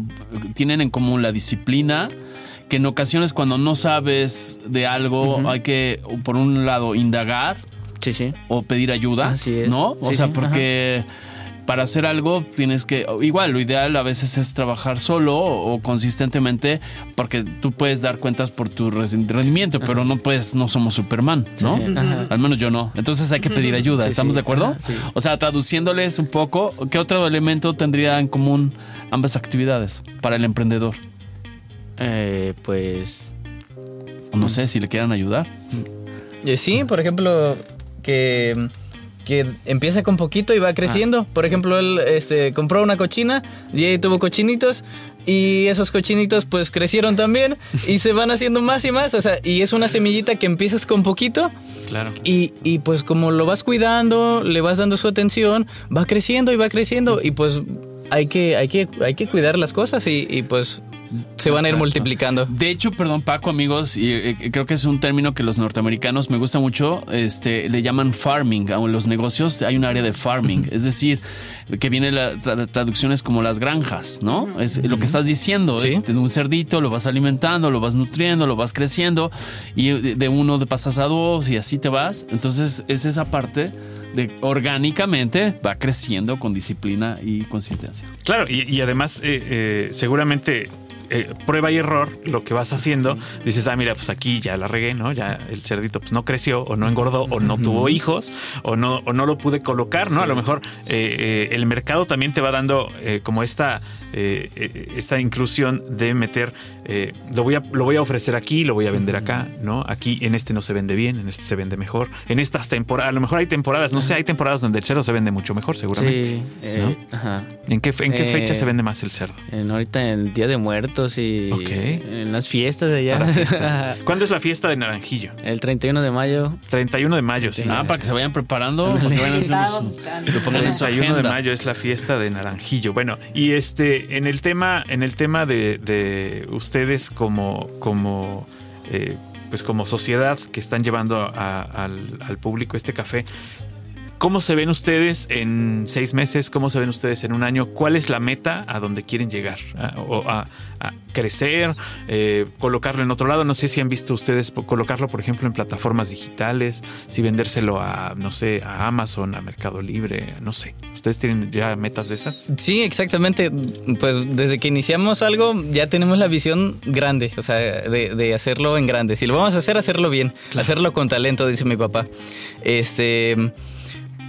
tienen en común la disciplina, que en ocasiones cuando no sabes de algo hay que, por un lado, indagar sí, sí. o pedir ayuda, Así es. ¿no? O sea, porque para hacer algo tienes que, igual, lo ideal a veces es trabajar solo o, o consistentemente, porque tú puedes dar cuentas por tu rendimiento, pero no puedes, no somos Superman, ¿no? Sí. Al menos yo no. Entonces hay que pedir ayuda, Sí, ¿estamos sí, de acuerdo? O sea, traduciéndoles un poco, ¿qué otro elemento tendría en común ambas actividades para el emprendedor? Eh, pues No sé si le quieran ayudar. Eh, Sí, por ejemplo, que, que empieza con poquito y va creciendo. Por ejemplo, él este, compró una cochina y ahí tuvo cochinitos y esos cochinitos pues crecieron también y se van haciendo más y más. O sea, y es una semillita que empiezas con poquito Claro. y, y, pues como lo vas cuidando, le vas dando su atención, va creciendo y va creciendo y pues hay que, hay que, hay que cuidar las cosas y, y, pues se van a ir multiplicando. De hecho, perdón, Paco, amigos, y eh, creo que es un término que los norteamericanos me gusta mucho, este, le llaman farming. A los negocios hay un área de farming, es decir, que viene la tra- traducciones como las granjas, ¿no? Es lo que estás diciendo, Sí. es de un cerdito, lo vas alimentando, lo vas nutriendo, lo vas creciendo, y de uno de pasas a dos y así te vas. Entonces, es esa parte de orgánicamente va creciendo con disciplina y consistencia. Claro, y, y además, eh, eh, seguramente. Eh, prueba y error, lo que vas haciendo, dices, ah, mira, pues aquí ya la regué, ¿no? Ya el cerdito pues no creció, o no engordó, o no tuvo hijos, o no, o no lo pude colocar, ¿no? A lo mejor eh, eh, el mercado también te va dando eh, como esta, eh, esta inclusión de meter, eh, lo, voy a, lo voy a ofrecer aquí, lo voy a vender acá, ¿no? Aquí en este no se vende bien, en este se vende mejor. En estas temporadas, a lo mejor hay temporadas, no sé, hay temporadas donde el cerdo se vende mucho mejor, seguramente. sí, ajá. ¿En qué, en qué fecha se vende más el cerdo? En, ahorita en el Día de Muertos y en las fiestas de allá. fiestas. ¿Cuándo es la fiesta de Naranjillo? el 31 de mayo. 31 de mayo, sí. Ah, para que se vayan preparando, lo pongan en su 31 de mayo es la fiesta de Naranjillo. Bueno, y este, en el tema, en el tema de, de ustedes como, como, eh, pues como sociedad que están llevando a- al, al público este café, ¿cómo se ven ustedes en seis meses? ¿Cómo se ven ustedes en un año? ¿Cuál es la meta a donde quieren llegar? ¿A, o a- a crecer, eh, colocarlo en otro lado? No sé si han visto ustedes colocarlo, por ejemplo, en plataformas digitales, si vendérselo a, no sé, a Amazon, a Mercado Libre, no sé. ¿Ustedes tienen ya metas de esas? Sí, exactamente. Pues desde que iniciamos algo ya tenemos la visión grande, o sea, de, de hacerlo en grande. Si lo vamos a hacer, hacerlo bien, hacerlo con talento, dice mi papá. Este,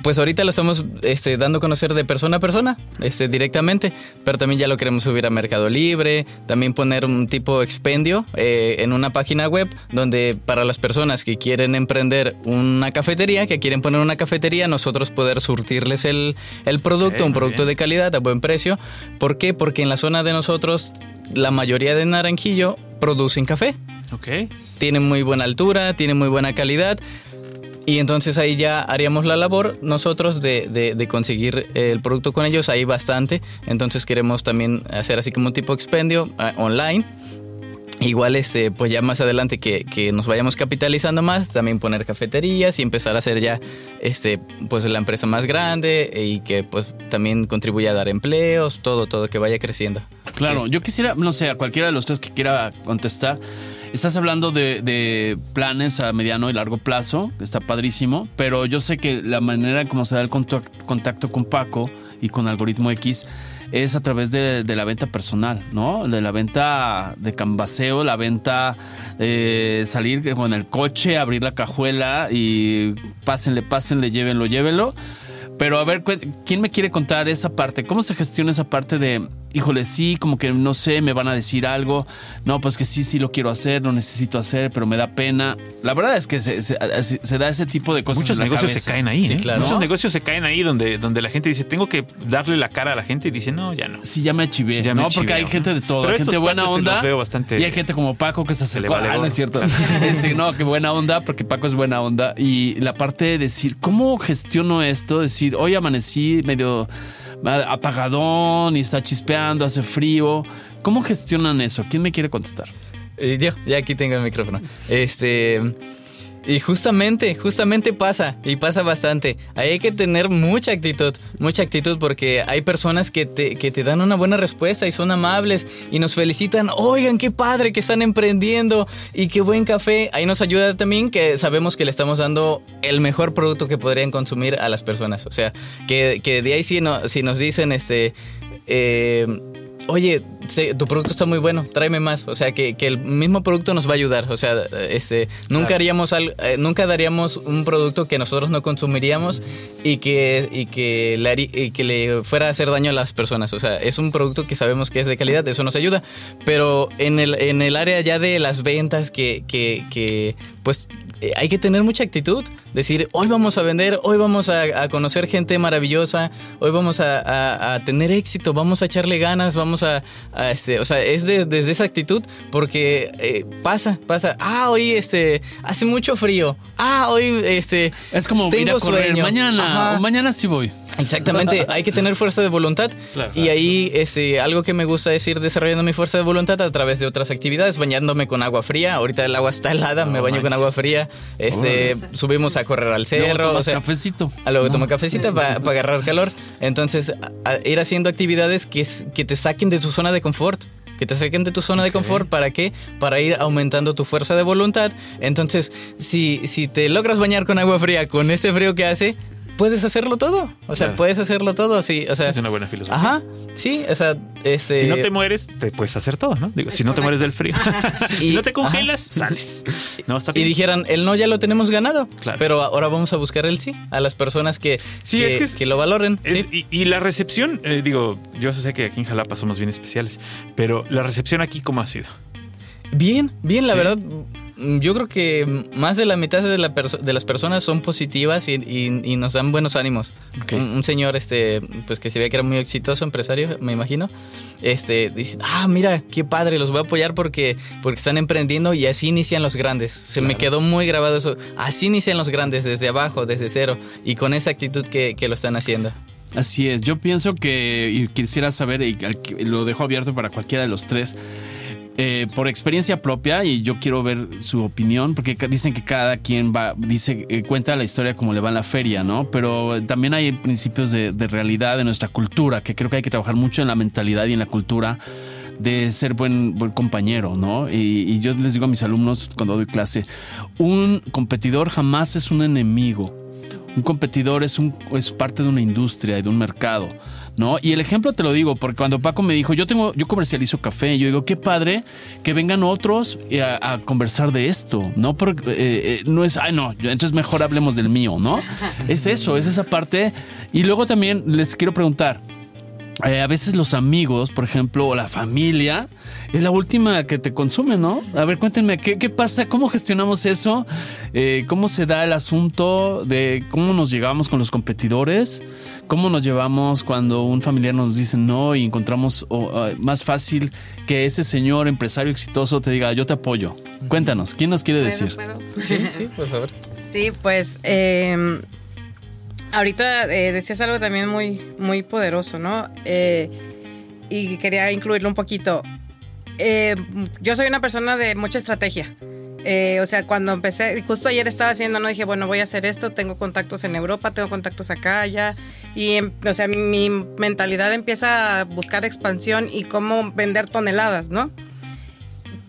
pues ahorita lo estamos este, dando a conocer de persona a persona, este, directamente, pero también ya lo queremos subir a Mercado Libre, también poner un tipo expendio eh, en una página web donde para las personas que quieren emprender una cafetería, que quieren poner una cafetería, nosotros poder surtirles el, el producto, un producto bien. de calidad a buen precio. ¿Por qué? Porque en la zona de nosotros la mayoría de Naranjillo producen café. Ok. Tienen muy buena altura, tienen muy buena calidad. Y entonces ahí ya haríamos la labor nosotros de, de- conseguir el producto con ellos, ahí bastante. Entonces queremos también hacer así como un tipo expendio ah, online. Igual, este, pues ya más adelante que, que nos vayamos capitalizando más, también poner cafeterías y empezar a hacer ya, este, pues la empresa más grande y que pues también contribuya a dar empleos, todo, todo que vaya creciendo. Claro, yo quisiera, no sé, a cualquiera de los tres que quiera contestar. Estás hablando de, de planes a mediano y largo plazo, está padrísimo, pero yo sé que la manera en cómo se da el contac- contacto con Paco y con Algoritmo X es a través de, de la venta personal, ¿no? De la venta de cambaseo, la venta de salir con el coche, abrir la cajuela y pásenle, pásenle, llévenlo, llévenlo. Pero a ver, ¿quién me quiere contar esa parte? ¿Cómo se gestiona esa parte de, híjole, sí, como que no sé, me van a decir algo? No, pues que sí, sí lo quiero hacer, lo necesito hacer, pero me da pena. La verdad es que se, se- se- se da ese tipo de cosas. Muchos en negocios se caen ahí, Sí, ¿eh? claro. Muchos ¿No? negocios se caen ahí donde, donde la gente dice, tengo que darle la cara a la gente y dice, no, ya no. Sí, ya me achivé. Ya me no, porque hay gente de todo. Pero hay gente buena onda. veo bastante- Y hay gente como Paco que se Se le acercó. vale Ah, no es cierto. No, qué buena onda, porque Paco es buena onda. Y la parte de decir, ¿cómo gestiono esto? Decir, hoy amanecí medio apagadón y está chispeando, hace frío. ¿Cómo gestionan eso? ¿Quién me quiere contestar? Eh, yo, ya aquí tengo el micrófono. Este. Y justamente, justamente pasa, y pasa bastante. Ahí hay que tener mucha actitud, mucha actitud porque hay personas que te, que te dan una buena respuesta y son amables y nos felicitan. Oigan, qué padre que están emprendiendo y qué buen café. Ahí nos ayuda también que sabemos que le estamos dando el mejor producto que podrían consumir a las personas. O sea, que, que de ahí si, no, si nos dicen, este... eh, Oye, se- tu producto está muy bueno, tráeme más. O sea, que, que el mismo producto nos va a ayudar. O sea, este, nunca haríamos al- eh, nunca daríamos un producto que nosotros no consumiríamos y que, y que, le harí- y que le fuera a hacer daño a las personas. O sea, es un producto que sabemos que es de calidad, eso nos ayuda. Pero en el, en el área ya de las ventas, que, que, que pues eh, hay que tener mucha actitud. Decir, hoy vamos a vender, hoy vamos a, a conocer gente maravillosa, hoy vamos a, a- a tener éxito, vamos a echarle ganas, vamos a, a, este, o sea, es de- desde esa actitud porque eh, pasa, pasa. Ah, hoy este, hace mucho frío. Ah, hoy este, Es como ir a tengo correr sueño. mañana. Mañana sí voy. Exactamente, hay que tener fuerza de voluntad y ahí este, algo que me gusta es ir desarrollando mi fuerza de voluntad a través de otras actividades, bañándome con agua fría, ahorita el agua está helada, me baño con agua fría, este, subimos a correr al Luego cerro, tomas o sea, cafecito. a luego tomo cafecita para agarrar calor, entonces a- a ir haciendo actividades que, que te saquen de tu zona de confort. Que te saquen de tu zona de confort, ¿para qué? Para ir aumentando tu fuerza de voluntad. Entonces, si, si te logras bañar con agua fría, con este frío que hace, puedes hacerlo todo. O sea, Claro. puedes hacerlo todo así. O sea, Es una buena filosofía. Ajá, sí, o sea, este, Si no te mueres, te puedes hacer todo, ¿no? Digo, si no te mueres del frío. si Y- no te congelas, sales. No, está y bien. dijeran, el no ya lo tenemos ganado, Claro. pero ahora vamos a buscar el sí a las personas que, Sí, que, es que es- que lo valoren. Es- sí. y, y la recepción, eh, digo, yo sé que aquí en Jalapa somos bien especiales, pero la recepción aquí, ¿cómo ha sido? Bien, bien, la Sí. verdad. Mm, Yo creo que más de la mitad de, la de las personas son positivas y, y- y nos dan buenos ánimos. Un, un señor, este, pues que se veía que era muy exitoso empresario, me imagino, este, dice, ah, mira, qué padre, los voy a apoyar porque, porque están emprendiendo y así inician los grandes. Se me quedó muy grabado eso. Así inician los grandes, desde abajo, desde cero, y con esa actitud que, que lo están haciendo. Así es, yo pienso que y quisiera saber, y lo dejo abierto para cualquiera de los tres, eh, por experiencia propia, y yo quiero ver su opinión, porque dicen que cada quien va, dice, eh, cuenta la historia como le va en la feria, ¿no? Pero también hay principios de, de realidad de nuestra cultura, que creo que hay que trabajar mucho en la mentalidad y en la cultura de ser buen, buen compañero, ¿no? Y, y yo les digo a mis alumnos cuando doy clase, un competidor jamás es un enemigo. Un competidor es, un, es parte de una industria y de un mercado, ¿no? Y el ejemplo te lo digo, porque cuando Paco me dijo, yo tengo, yo comercializo café, yo digo, qué padre que vengan otros eh, a, conversar de esto, ¿no? Porque eh, eh, no es, ay, no, entonces mejor hablemos del mío, ¿no? Es eso, es esa parte. Y luego también les quiero preguntar, a veces los amigos, por ejemplo, o la familia, es la última que te consume, ¿no? A ver, cuéntenme, ¿qué, qué pasa? ¿Cómo gestionamos eso? ¿Cómo se da el asunto de cómo nos llevamos con los competidores? ¿Cómo nos llevamos cuando un familiar nos dice no y encontramos ah, más fácil que ese señor empresario exitoso te diga, yo te apoyo? Cuéntanos, ¿quién nos quiere decir? ¿Puedo? Sí, sí, por favor. Sí, pues eh, ahorita eh, decías algo también muy, muy poderoso, ¿no? Eh, y quería incluirlo un poquito. Eh, yo soy una persona de mucha estrategia. Eh, o sea, cuando empecé, justo ayer estaba haciendo, no dije, bueno, voy a hacer esto, tengo contactos en Europa, tengo contactos acá, allá, y, em- o sea, mi mentalidad empieza a buscar expansión y cómo vender toneladas, ¿no?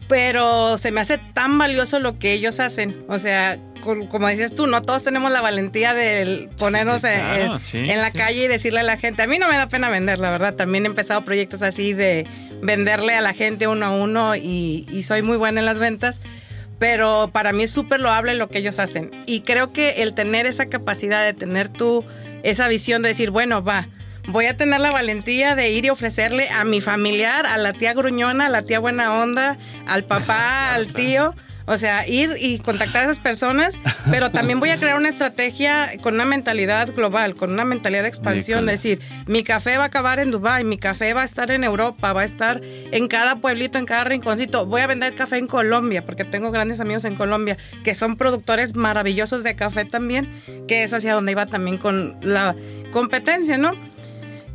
pero se me hace tan valioso lo que ellos hacen. O sea, co- como decías tú, no todos tenemos la valentía de ponernos en- claro, en, sí, en la sí. calle y decirle a la gente. A mí no me da pena vender, la verdad. También he empezado proyectos así de venderle a la gente uno a uno y, y soy muy buena en las ventas. Pero para mí es súper loable lo que ellos hacen. Y creo que el tener esa capacidad de tener tú esa visión de decir, bueno, va, voy a tener la valentía de ir y ofrecerle a mi familiar, a la tía gruñona, a la tía buena onda, al papá, al tío. O sea, ir y contactar a esas personas, pero también voy a crear una estrategia con una mentalidad global, con una mentalidad de expansión, de decir, mi café va a acabar en Dubai, mi café va a estar en Europa, va a estar en cada pueblito, en cada rinconcito. Voy a vender café en Colombia, porque tengo grandes amigos en Colombia que son productores maravillosos de café también, que es hacia donde iba también con la competencia, ¿no?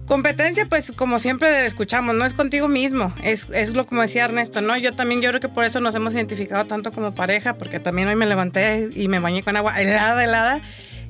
Competencia, pues como siempre escuchamos, no es contigo mismo, es, es lo como decía Ernesto, ¿no? Yo también, yo creo que por eso nos hemos identificado tanto como pareja, porque también hoy me levanté y me bañé con agua helada, helada.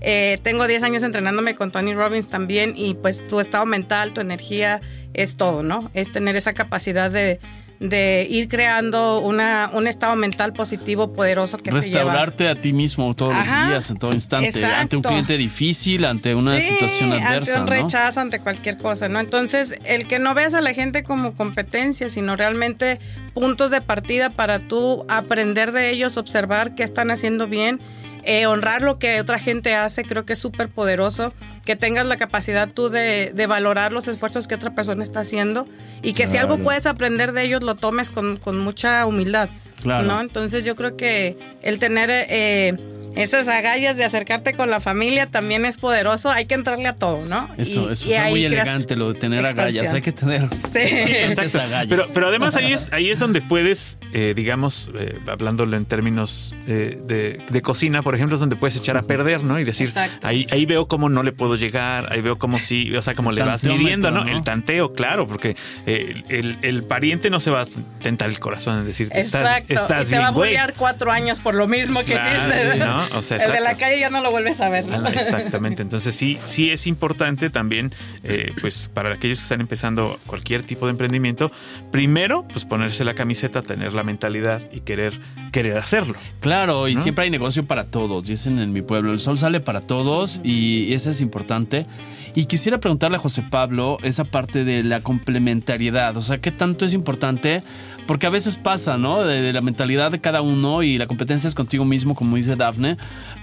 Eh, tengo 10 años entrenándome con Tony Robbins también y pues tu estado mental, tu energía es todo, ¿no? Es tener esa capacidad de, de ir creando una, un estado mental positivo, poderoso que te lleva. Restaurarte a ti mismo todos Ajá, los días, en todo instante, exacto. ante un cliente difícil, ante una Sí, situación adversa. Ante un ¿no? rechazo, ante cualquier cosa, ¿no? Entonces, el que no veas a la gente como competencia, sino realmente puntos de partida para tú aprender de ellos, observar qué están haciendo bien, eh, honrar lo que otra gente hace, creo que es súper poderoso. Que tengas la capacidad tú de, de valorar los esfuerzos que otra persona está haciendo y que si algo puedes aprender de ellos, lo tomes con, con mucha humildad. Claro. ¿no? Entonces yo creo que el tener eh, esas agallas de acercarte con la familia también es poderoso. Hay que entrarle a todo, ¿no? Eso, Y- eso y fue muy elegante lo de tener expansión. agallas. Hay que tener Sí. esas Exacto. agallas. Pero, pero además ahí es, ahí es donde puedes, eh, digamos, eh, hablándolo en términos eh, de, de cocina, por ejemplo, es donde puedes echar a perder, ¿no? Y decir, Exacto. ahí, ahí veo cómo no le puedo llegar, ahí veo cómo sí, o sea, cómo le vas midiendo, ¿no? ¿no? El tanteo, claro, porque eh, el, el pariente no se va a tentar el corazón en decirte, estás, Exacto. estás y te va a bien, bullear cuatro años por lo mismo que hiciste. ¿no? O sea, el de la calle ya no lo vuelves a ver. ¿no? Ah, Exactamente, entonces sí, sí es importante también, eh, pues para aquellos que están empezando cualquier tipo de emprendimiento, primero, pues ponerse la camiseta, tener la mentalidad y querer, querer hacerlo. Claro, y ¿No? siempre hay negocio para todos, dicen en mi pueblo. El sol sale para todos y eso es importante. Y quisiera preguntarle a José Pablo esa parte de la complementariedad, o sea, ¿qué tanto es importante? Porque a veces pasa, ¿no? De, de la mentalidad de cada uno y la competencia es contigo mismo, como dice Dafne.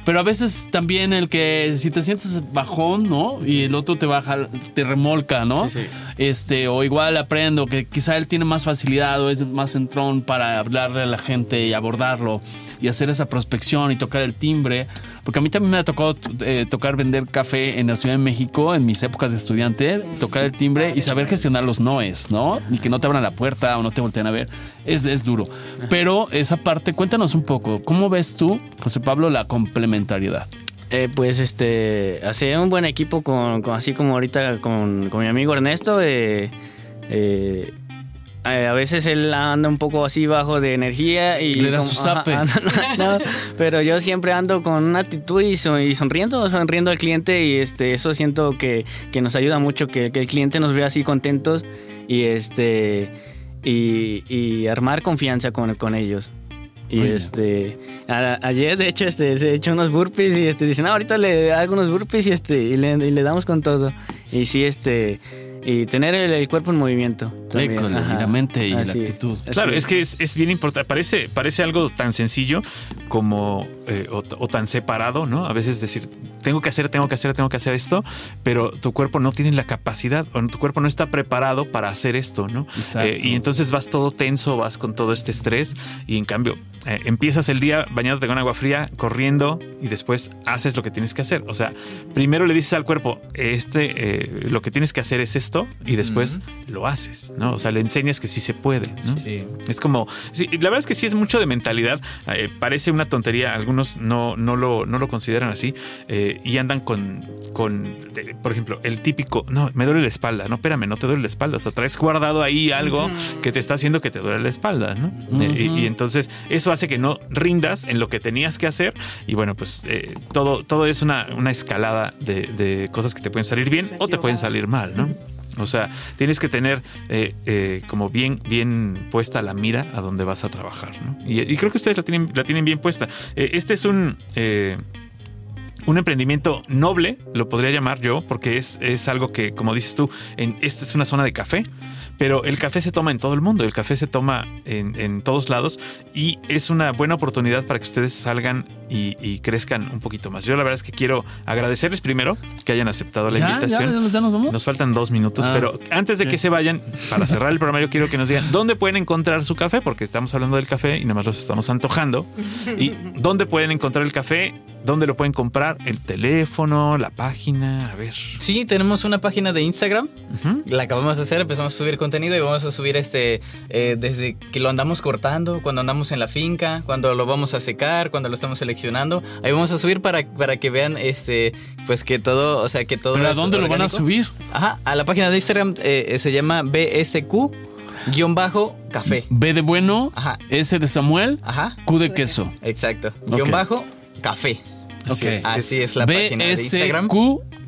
Pero a veces también el que si te sientes bajón, ¿no? Y el otro te baja, te remolca, ¿no? Sí, sí. Este, o igual aprendo que quizá él tiene más facilidad o es más centrón para hablarle a la gente y abordarlo y hacer esa prospección y tocar el timbre. Porque a mí también me ha tocado eh, tocar vender café en la Ciudad de México en mis épocas de estudiante, tocar el timbre y saber gestionar los noes, ¿no? Y que no te abran la puerta o no te volteen a ver. Es, es duro. Pero esa parte, cuéntanos un poco, ¿cómo ves tú, José Pablo, la complementariedad? Eh, pues este, hacer un buen equipo con, con- así como ahorita con, con mi amigo Ernesto. eh, eh, eh, a veces él anda un poco así bajo de energía y Le da como- su zape. ajá, no, pero yo siempre ando con una actitud y, son- y sonriendo, sonriendo al cliente y este, eso siento que, que nos ayuda mucho, que, que el cliente nos vea así contentos y este y, y armar confianza con, con ellos. Y Muy este a- ayer de hecho este se echó unos burpees y este dicen, "No, ahorita le hago unos burpees y este y le, y le damos con todo." Y sí este y tener el, el cuerpo en movimiento. también, la mente y la actitud. así Claro, es que es, es bien importante. Parece, parece algo tan sencillo como eh, o, o tan separado, ¿no? A veces decir, tengo que hacer, tengo que hacer, tengo que hacer esto, pero tu cuerpo no tiene la capacidad o tu cuerpo no está preparado para hacer esto, ¿no? Eh, y entonces vas todo tenso, vas con todo este estrés y en cambio eh, empiezas el día bañándote con agua fría, corriendo y después haces lo que tienes que hacer. O sea, primero le dices al cuerpo, este, eh, lo que tienes que hacer es esto y después lo haces, ¿no? O sea, le enseñas que sí se puede, ¿no? Sí. Es como, sí, la verdad es que sí es mucho de mentalidad. parece una tontería, algunos no, no, lo, no lo consideran así eh, y andan con, con de- por ejemplo, el típico, no, me duele la espalda, no, espérame, no te duele la espalda, o sea, traes guardado ahí algo que te está haciendo que te duele la espalda, ¿no? Eh, y, y entonces eso hace que no rindas en lo que tenías que hacer y bueno, pues eh, todo, todo es una, una escalada de, de cosas que te pueden salir bien o te pueden salir mal, ¿no? O sea, tienes que tener eh, eh, como bien, bien puesta la mira a donde vas a trabajar, ¿no? Y, y creo que ustedes la tienen, la tienen bien puesta. Eh, este es un un emprendimiento noble, lo podría llamar yo, porque es, es algo que, como dices tú, en, esta es una zona de café, pero el café se toma en todo el mundo, el café se toma en, en todos lados y es una buena oportunidad para que ustedes salgan y, y crezcan un poquito más. Yo la verdad es que quiero agradecerles primero que hayan aceptado la ¿Ya? invitación. ¿Ya? ¿Ya nos faltan dos minutos, Ah, pero antes de que se vayan, para cerrar el programa, yo quiero que nos digan dónde pueden encontrar su café, porque estamos hablando del café y nada más los estamos antojando. Y dónde pueden encontrar el café ¿Dónde lo pueden comprar? El teléfono, la página, a ver. Sí, tenemos una página de Instagram. La acabamos de hacer, empezamos a subir contenido y vamos a subir este eh, desde que lo andamos cortando, cuando andamos en la finca, cuando lo vamos a secar, cuando lo estamos seleccionando.Í vamos a subir para, para que vean este pues que todo, o sea, que todo ¿Pero a dónde lo van a subir? Ajá, a la página de Instagram eh, se llama BSQ-café. B de bueno, Ajá. S de Samuel, Ajá. Q de queso. Exacto. Guión bajo, café. Ok. Así es la página de Instagram.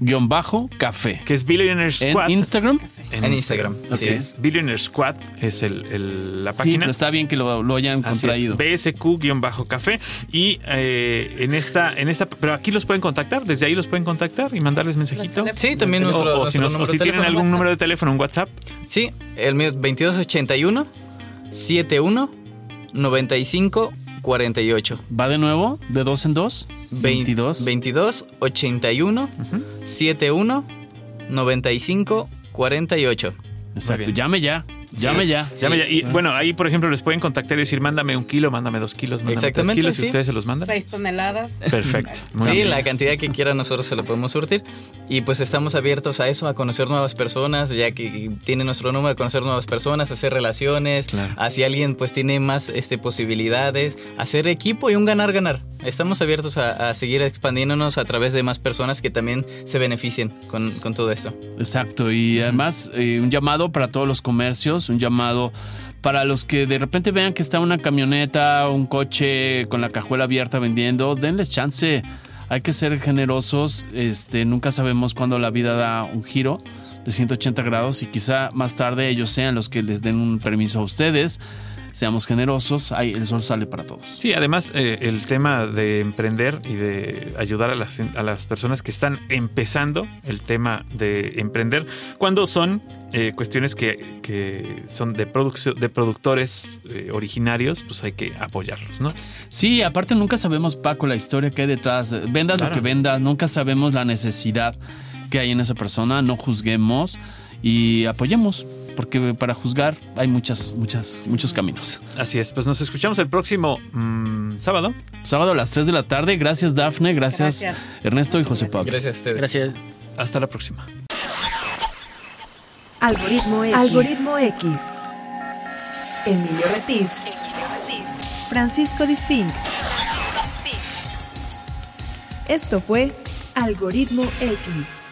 BSQ-café. Que es Billionaire En Squad. Instagram. En Instagram. Así sí. es. Billionaire Squad es el, el- la Sí, página. pero está bien que lo, lo hayan Así contraído. es, BSQ-café. Y eh, en esta, en esta, pero aquí los pueden contactar, desde ahí los pueden contactar y mandarles mensajito. Sí, también O- nuestro, o, nuestro si, nos- o si de tienen algún número de teléfono, un WhatsApp. Sí, el mío es 2281 71 95 48. ¿Va de nuevo? ¿De dos en dos? 22. 22 81 71 95 48. Exacto. Llame ya. Llame ya. Llame ya. Y bueno, ahí por ejemplo les pueden contactar y decir, mándame un kilo, mándame dos kilos, mándame tres Exactamente, kilos y sí. ustedes se los mandan. Seis toneladas. Perfecto. Muy sí, bien. la cantidad que quiera nosotros se lo podemos surtir. Y pues estamos abiertos a eso, a conocer nuevas personas, ya que tiene nuestro número, a conocer nuevas personas, hacer relaciones. Claro. Así alguien pues tiene más este, posibilidades, hacer equipo y un ganar-ganar. Estamos abiertos a, seguir expandiéndonos a través de más personas que también se beneficien con, con todo esto. Exacto. Y además, eh, un llamado para todos los comercios, un llamado para los que de repente vean que está una camioneta, un coche con la cajuela abierta vendiendo, denles chance. Hay que ser generosos. Este, nunca sabemos cuándo la vida da un giro de 180 grados y quizá más tarde ellos sean los que les den un permiso a ustedes. Seamos generosos. Ahí el sol sale para todos. Sí, además eh, el tema de emprender y de ayudar a las, a las personas que están empezando el tema de emprender, cuando son eh, cuestiones que, que son de, producción de productores eh, originarios, pues hay que apoyarlos, ¿no? Sí, aparte nunca sabemos, Paco, la historia que hay detrás. Vendas Claro. lo que vendas, nunca sabemos la necesidad que hay en esa persona. No juzguemos y apoyemos, porque para juzgar hay muchas, muchas, muchos caminos. Así es, pues nos escuchamos el próximo mm, sábado. Sábado a las 3 de la tarde. Gracias, Dafne. Gracias, Gracias. Ernesto y José Pablo. Gracias a ustedes. Gracias. Hasta la próxima. Algoritmo X. Algoritmo X. Emilio Retif. Francisco Disfink. Esto fue. Algoritmo X.